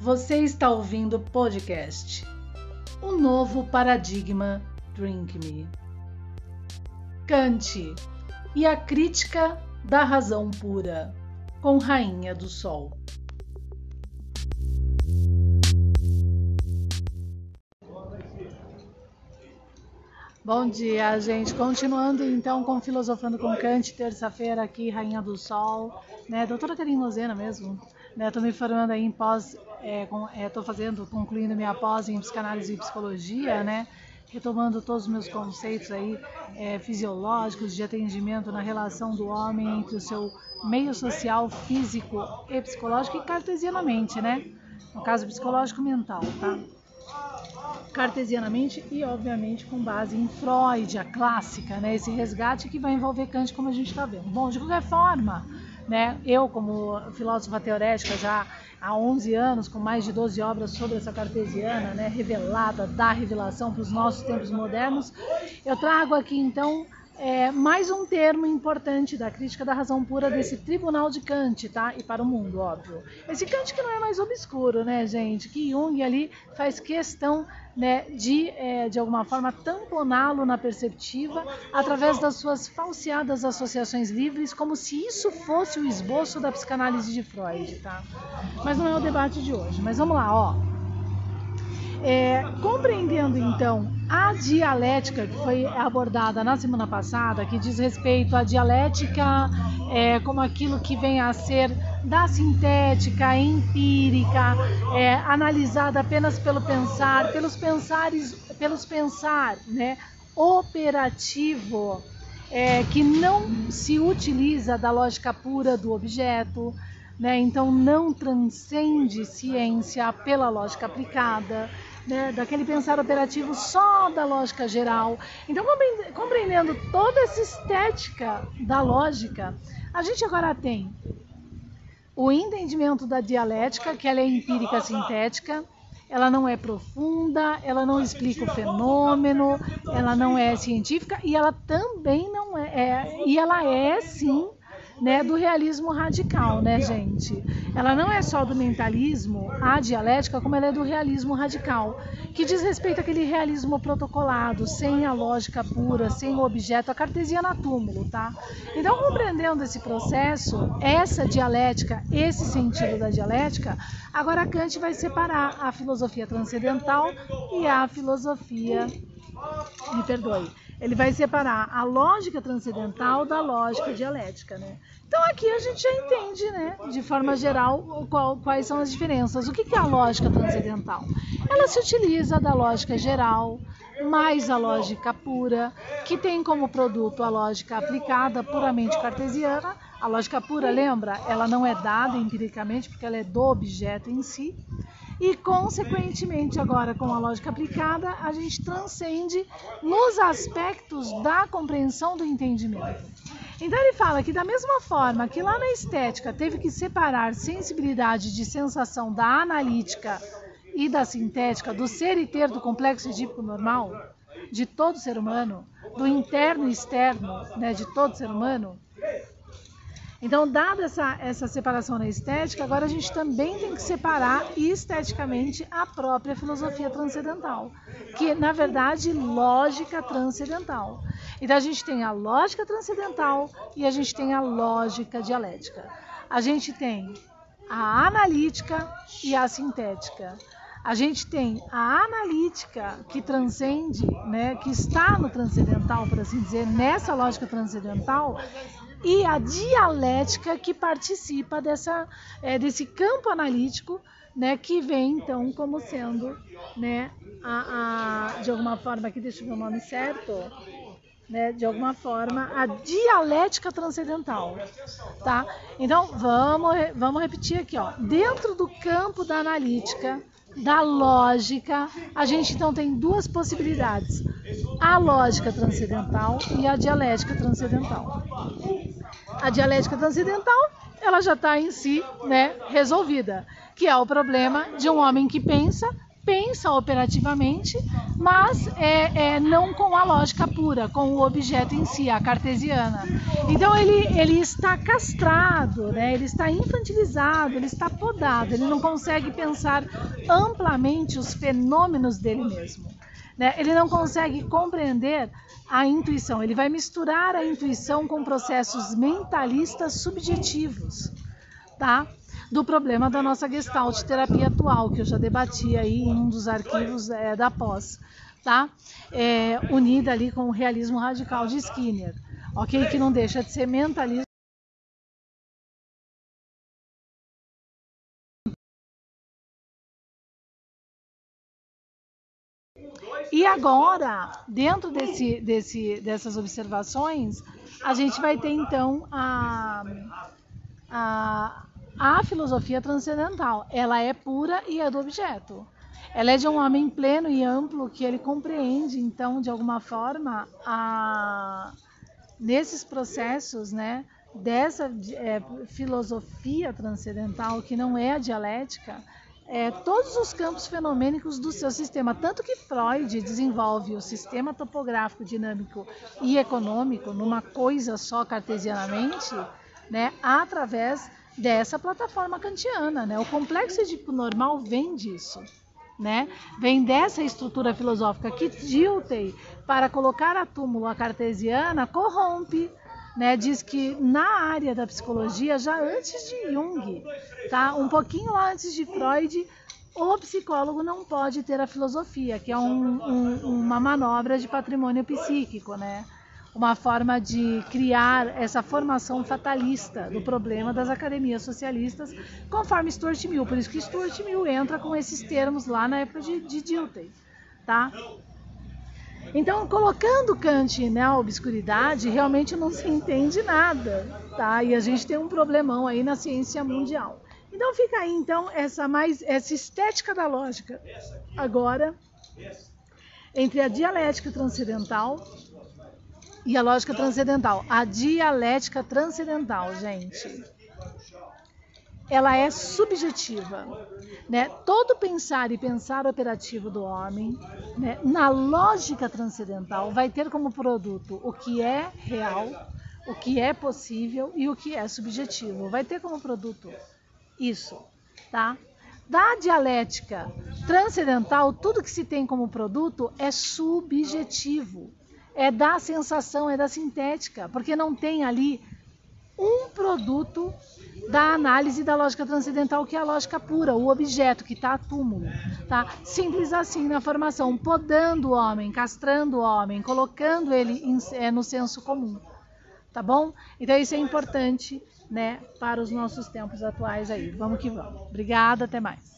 Você está ouvindo o podcast O Novo Paradigma Drink Me. Kant e a Crítica da Razão Pura, com Rainha do Sol. Bom dia, gente. Continuando então com Filosofando com Kant, terça-feira aqui, Rainha do Sol, né? Doutora Karine Lozena mesmo, né? Tô me formando aí em pós, é, com, é, tô fazendo, concluindo minha pós em psicanálise e psicologia, né? Retomando todos os meus conceitos aí é, fisiológicos de atendimento na relação do homem entre o seu meio social, físico e psicológico e cartesianamente, né? No caso psicológico mental, tá? cartesianamente e, obviamente, com base em Freud, a clássica, né? esse resgate que vai envolver Kant, como a gente está vendo. Bom, de qualquer forma, né? eu, como filósofa teorética, já há 11 anos, com mais de 12 obras sobre essa cartesiana, né? revelada, da revelação para os nossos tempos modernos, eu trago aqui, então, é, mais um termo importante da crítica da razão pura desse tribunal de Kant, tá? E para o mundo, óbvio. Esse Kant que não é mais obscuro, né, gente? Que Jung ali faz questão né, de, é, de alguma forma, tamponá-lo na perceptiva através das suas falseadas associações livres, como se isso fosse o esboço da psicanálise de Freud, tá? Mas não é o debate de hoje. Mas vamos lá, ó. É, compreendendo então a dialética que foi abordada na semana passada, que diz respeito à dialética é, como aquilo que vem a ser da sintética, empírica, é, analisada apenas pelo pensar, pelos pensares, pelos pensar, né, operativo, é, que não se utiliza da lógica pura do objeto, né, então não transcende ciência pela lógica aplicada né, daquele pensar operativo só da lógica geral. Então, compreendendo toda essa estética da lógica, a gente agora tem o entendimento da dialética, que ela é empírica sintética, ela não é profunda, ela não explica o fenômeno, ela não é científica e ela também não é, é e ela é sim né, do realismo radical, né, gente? Ela não é só do mentalismo, a dialética, como ela é do realismo radical, que diz respeito àquele realismo protocolado, sem a lógica pura, sem o objeto, a cartesiana túmulo, tá? Então, compreendendo esse processo, essa dialética, esse sentido da dialética, agora Kant vai separar a filosofia transcendental e a filosofia, me perdoe, ele vai separar a lógica transcendental da lógica dialética, né? Então aqui a gente já entende, né, de forma geral, qual, quais são as diferenças. O que é a lógica transcendental? Ela se utiliza da lógica geral, mais a lógica pura, que tem como produto a lógica aplicada puramente cartesiana. A lógica pura, lembra? Ela não é dada empiricamente porque ela é do objeto em si e, consequentemente, agora com a lógica aplicada, a gente transcende nos aspectos da compreensão do entendimento. Então ele fala que da mesma forma que lá na estética teve que separar sensibilidade de sensação da analítica e da sintética, do ser e ter do complexo edípico normal, de todo ser humano, do interno e externo né, de todo ser humano, então, dada essa, essa separação na estética, agora a gente também tem que separar esteticamente a própria filosofia transcendental, que na verdade lógica transcendental. Então a gente tem a lógica transcendental e a gente tem a lógica dialética. A gente tem a analítica e a sintética. A gente tem a analítica que transcende, né, que está no transcendental, por assim dizer, nessa lógica transcendental, e a dialética que participa dessa, é, desse campo analítico, né, que vem então como sendo, né, a, a, de alguma forma, aqui deixa eu ver o nome certo, né, de alguma forma, a dialética transcendental, tá? Então vamos, vamos repetir aqui, ó, dentro do campo da analítica, da lógica, a gente então tem duas possibilidades: a lógica transcendental e a dialética transcendental a dialética transcendental ela já está em si né, resolvida, que é o problema de um homem que pensa pensa operativamente, mas é, é, não com a lógica pura, com o objeto em si, a cartesiana. Então ele, ele está castrado, né? ele está infantilizado, ele está podado, ele não consegue pensar amplamente os fenômenos dele mesmo. Né? Ele não consegue compreender a intuição, ele vai misturar a intuição com processos mentalistas subjetivos. Tá? do problema da nossa gestalt terapia atual, que eu já debati aí em um dos arquivos é, da pós, tá? É, unida ali com o realismo radical de Skinner, ok? Que não deixa de ser mentalista. E agora, dentro desse, desse, dessas observações, a gente vai ter então a, a, a filosofia transcendental. Ela é pura e é do objeto. Ela é de um homem pleno e amplo que ele compreende, então, de alguma forma, a... nesses processos, né, dessa é, filosofia transcendental, que não é a dialética, é, todos os campos fenomênicos do seu sistema. Tanto que Freud desenvolve o sistema topográfico, dinâmico e econômico numa coisa só cartesianamente, né, através dessa plataforma kantiana, né? O complexo edipo normal vem disso, né? Vem dessa estrutura filosófica que Dilthey, para colocar a túmulo a cartesiana, corrompe, né? Diz que na área da psicologia, já antes de Jung, tá? Um pouquinho lá antes de Freud, o psicólogo não pode ter a filosofia, que é um, um, uma manobra de patrimônio psíquico, né? uma forma de criar essa formação fatalista do problema das academias socialistas, conforme Stuart Mill. Por isso que Stuart Mill entra com esses termos lá na época de, de Dilthey. Tá? Então, colocando Kant na obscuridade, realmente não se entende nada, tá? E a gente tem um problemão aí na ciência mundial. Então fica aí então essa mais essa estética da lógica agora entre a dialética transcendental e a lógica transcendental. A dialética transcendental, gente, ela é subjetiva. Né? Todo pensar e pensar operativo do homem, né, na lógica transcendental, vai ter como produto o que é real, o que é possível e o que é subjetivo. Vai ter como produto isso, tá? Da dialética transcendental, tudo que se tem como produto é subjetivo é da sensação, é da sintética, porque não tem ali um produto da análise da lógica transcendental, que é a lógica pura, o objeto que está a túmulo. Tá? Simples assim na formação, podando o homem, castrando o homem, colocando ele em, é, no senso comum. Tá bom? Então isso é importante né, para os nossos tempos atuais aí. Vamos que vamos. Obrigada, até mais.